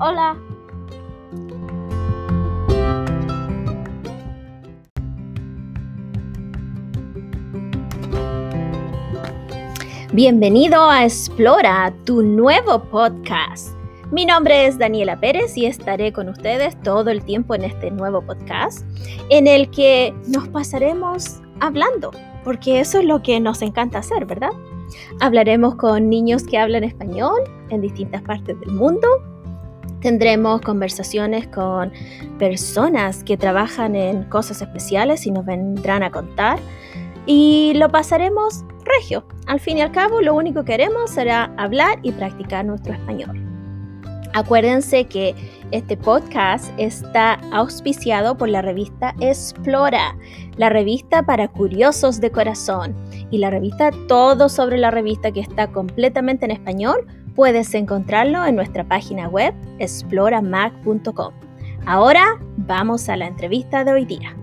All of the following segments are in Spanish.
Hola. Bienvenido a Explora, tu nuevo podcast. Mi nombre es Daniela Pérez y estaré con ustedes todo el tiempo en este nuevo podcast en el que nos pasaremos hablando, porque eso es lo que nos encanta hacer, ¿verdad? Hablaremos con niños que hablan español en distintas partes del mundo. Tendremos conversaciones con personas que trabajan en cosas especiales y nos vendrán a contar. Y lo pasaremos regio. Al fin y al cabo, lo único que haremos será hablar y practicar nuestro español. Acuérdense que este podcast está auspiciado por la revista Explora, la revista para curiosos de corazón. Y la revista, todo sobre la revista que está completamente en español, puedes encontrarlo en nuestra página web exploramac.com. Ahora vamos a la entrevista de hoy día.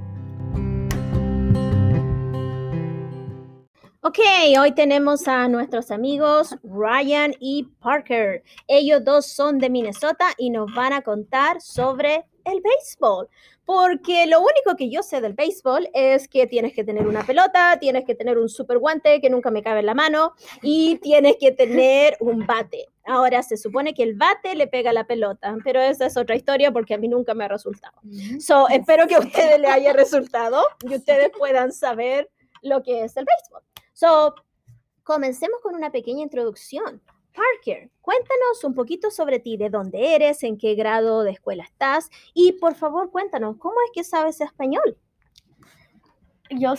Ok, hoy tenemos a nuestros amigos Ryan y Parker. Ellos dos son de Minnesota y nos van a contar sobre el béisbol. Porque lo único que yo sé del béisbol es que tienes que tener una pelota, tienes que tener un super guante que nunca me cabe en la mano y tienes que tener un bate. Ahora se supone que el bate le pega la pelota, pero esa es otra historia porque a mí nunca me ha resultado. So, espero que a ustedes les haya resultado y ustedes puedan saber lo que es el béisbol. So, comencemos con una pequeña introducción. Parker, cuéntanos un poquito sobre ti, de dónde eres, en qué grado de escuela estás y por favor cuéntanos, ¿cómo es que sabes español? Yo,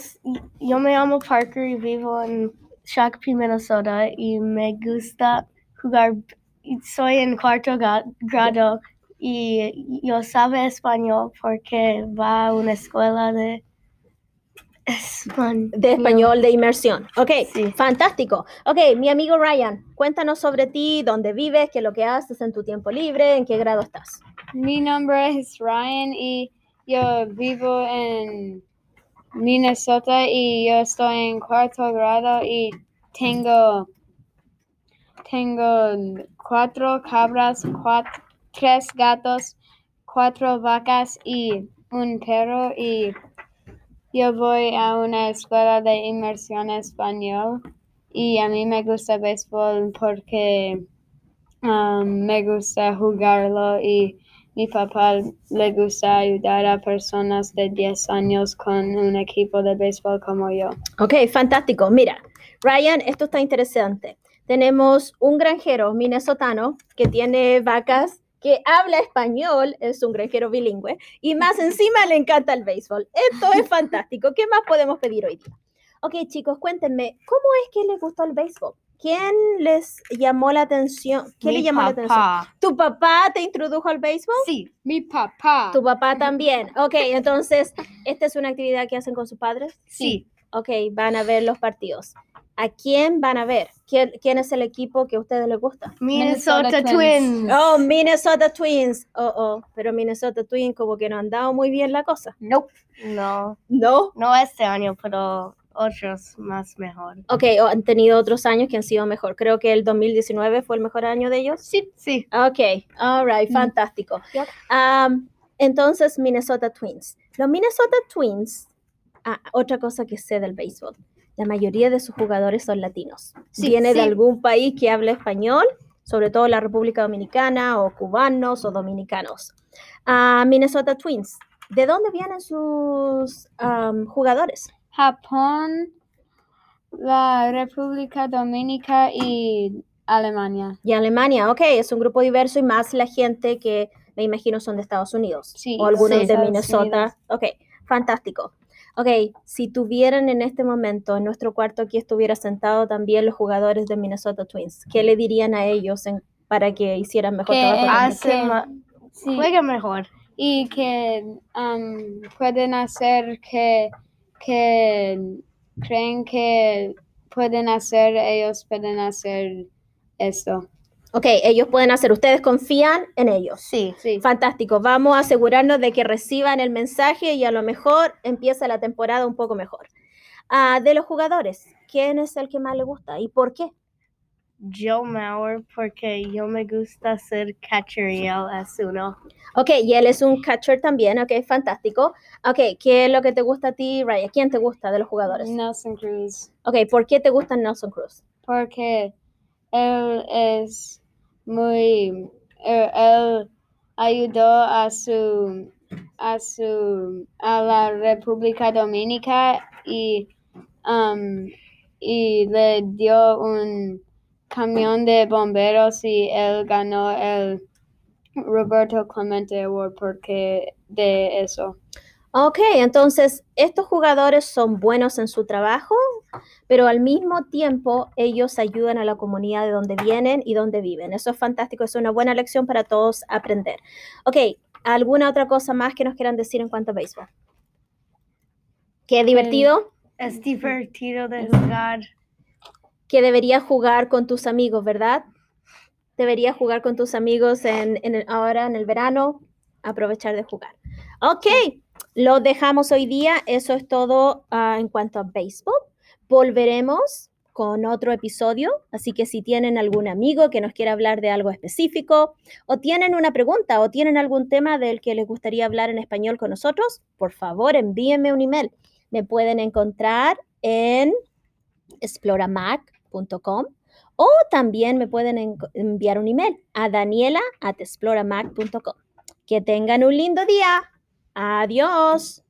yo me llamo Parker y vivo en Shakopee, Minnesota y me gusta jugar, soy en cuarto grado y yo sabe español porque va a una escuela de de español de inmersión. Ok, fantástico. Ok, mi amigo Ryan, cuéntanos sobre ti, dónde vives, qué es lo que haces en tu tiempo libre, en qué grado estás. Mi nombre es Ryan y yo vivo en Minnesota y yo estoy en cuarto grado y tengo, tengo cuatro cabras, tres gatos, cuatro vacas y un perro y yo voy a una escuela de inmersión español y a mí me gusta béisbol porque um, me gusta jugarlo y mi papá le gusta ayudar a personas de 10 años con un equipo de béisbol como yo. Ok, fantástico. Mira, Ryan, esto está interesante. Tenemos un granjero minnesotano que tiene vacas que habla español, es un granjero bilingüe, y más encima le encanta el béisbol. Esto es fantástico. ¿Qué más podemos pedir hoy día? Ok, chicos, cuéntenme, ¿cómo es que les gustó el béisbol? ¿Quién les llamó la atención? ¿Quién le llamó la atención? ¿Tu papá te introdujo al béisbol? Sí, mi papá. ¿Tu papá también? Ok, entonces, ¿esta es una actividad que hacen con sus padres? Sí. Ok, van a ver los partidos. ¿A quién van a ver? ¿Quién, quién es el equipo que a ustedes les gusta? Minnesota, Twins. Oh, Minnesota Twins. Oh, oh, pero Minnesota Twins como que no han dado muy bien la cosa. Nope. No. ¿No? No este año, pero otros más mejor. Ok, han tenido otros años que han sido mejor. Creo que el 2019 fue el mejor año de ellos. Sí, sí. Ok, all right, fantástico. Um, entonces, Minnesota Twins. Los Minnesota Twins, ah, otra cosa que sé del béisbol la mayoría de sus jugadores son latinos. Viene de algún país que habla español, sobre todo la República Dominicana o cubanos o dominicanos. Ah, Minnesota Twins. ¿De dónde vienen sus jugadores? Japón, la República Dominicana y Alemania. Y Alemania, ok, es un grupo diverso y más la gente que me imagino son de Estados Unidos. Sí, o algunos de Minnesota. Ok, fantástico. Ok, si tuvieran en este momento en nuestro cuarto aquí estuviera sentado también los jugadores de Minnesota Twins, ¿qué le dirían a ellos para que hicieran mejor trabajo? Que jueguen mejor. Y que um, pueden hacer que, que creen que pueden hacer, ellos pueden hacer esto. Ok, ellos pueden hacer, ustedes confían en ellos. Sí, sí. Fantástico, vamos a asegurarnos de que reciban el mensaje y a lo mejor empieza la temporada un poco mejor. Ah, de los jugadores, ¿quién es el que más le gusta y por qué? Joe Mauer porque yo me gusta ser catcher y él es uno. Ok, y él es un catcher también, ok, fantástico. Ok, ¿qué es lo que te gusta a ti, Ryan? ¿Quién te gusta de los jugadores? Nelson Cruz. Ok, ¿por qué te gusta Nelson Cruz? Porque él es muy. Él, él ayudó a su. a su. a la República Dominica y. um, y le dio un camión de bomberos y él ganó el Roberto Clemente Award porque de eso. Ok, entonces estos jugadores son buenos en su trabajo, pero al mismo tiempo ellos ayudan a la comunidad de donde vienen y donde viven. Eso es fantástico, es una buena lección para todos aprender. Ok, ¿alguna otra cosa más que nos quieran decir en cuanto a béisbol? Qué divertido, Es divertido de jugar. que deberías jugar con tus amigos, ¿verdad? Deberías jugar con tus amigos en, en el- ahora en el verano, aprovechar de jugar. Ok, lo dejamos hoy día. Eso es todo ah, en cuanto a béisbol. Volveremos con otro episodio, así que si tienen algún amigo que nos quiera hablar de algo específico o tienen una pregunta o tienen algún tema del que les gustaría hablar en español con nosotros, por favor envíenme un email. Me pueden encontrar en exploramac.com o también me pueden en- enviar un email a daniela@exploramac.com. Que tengan un lindo día. Adiós.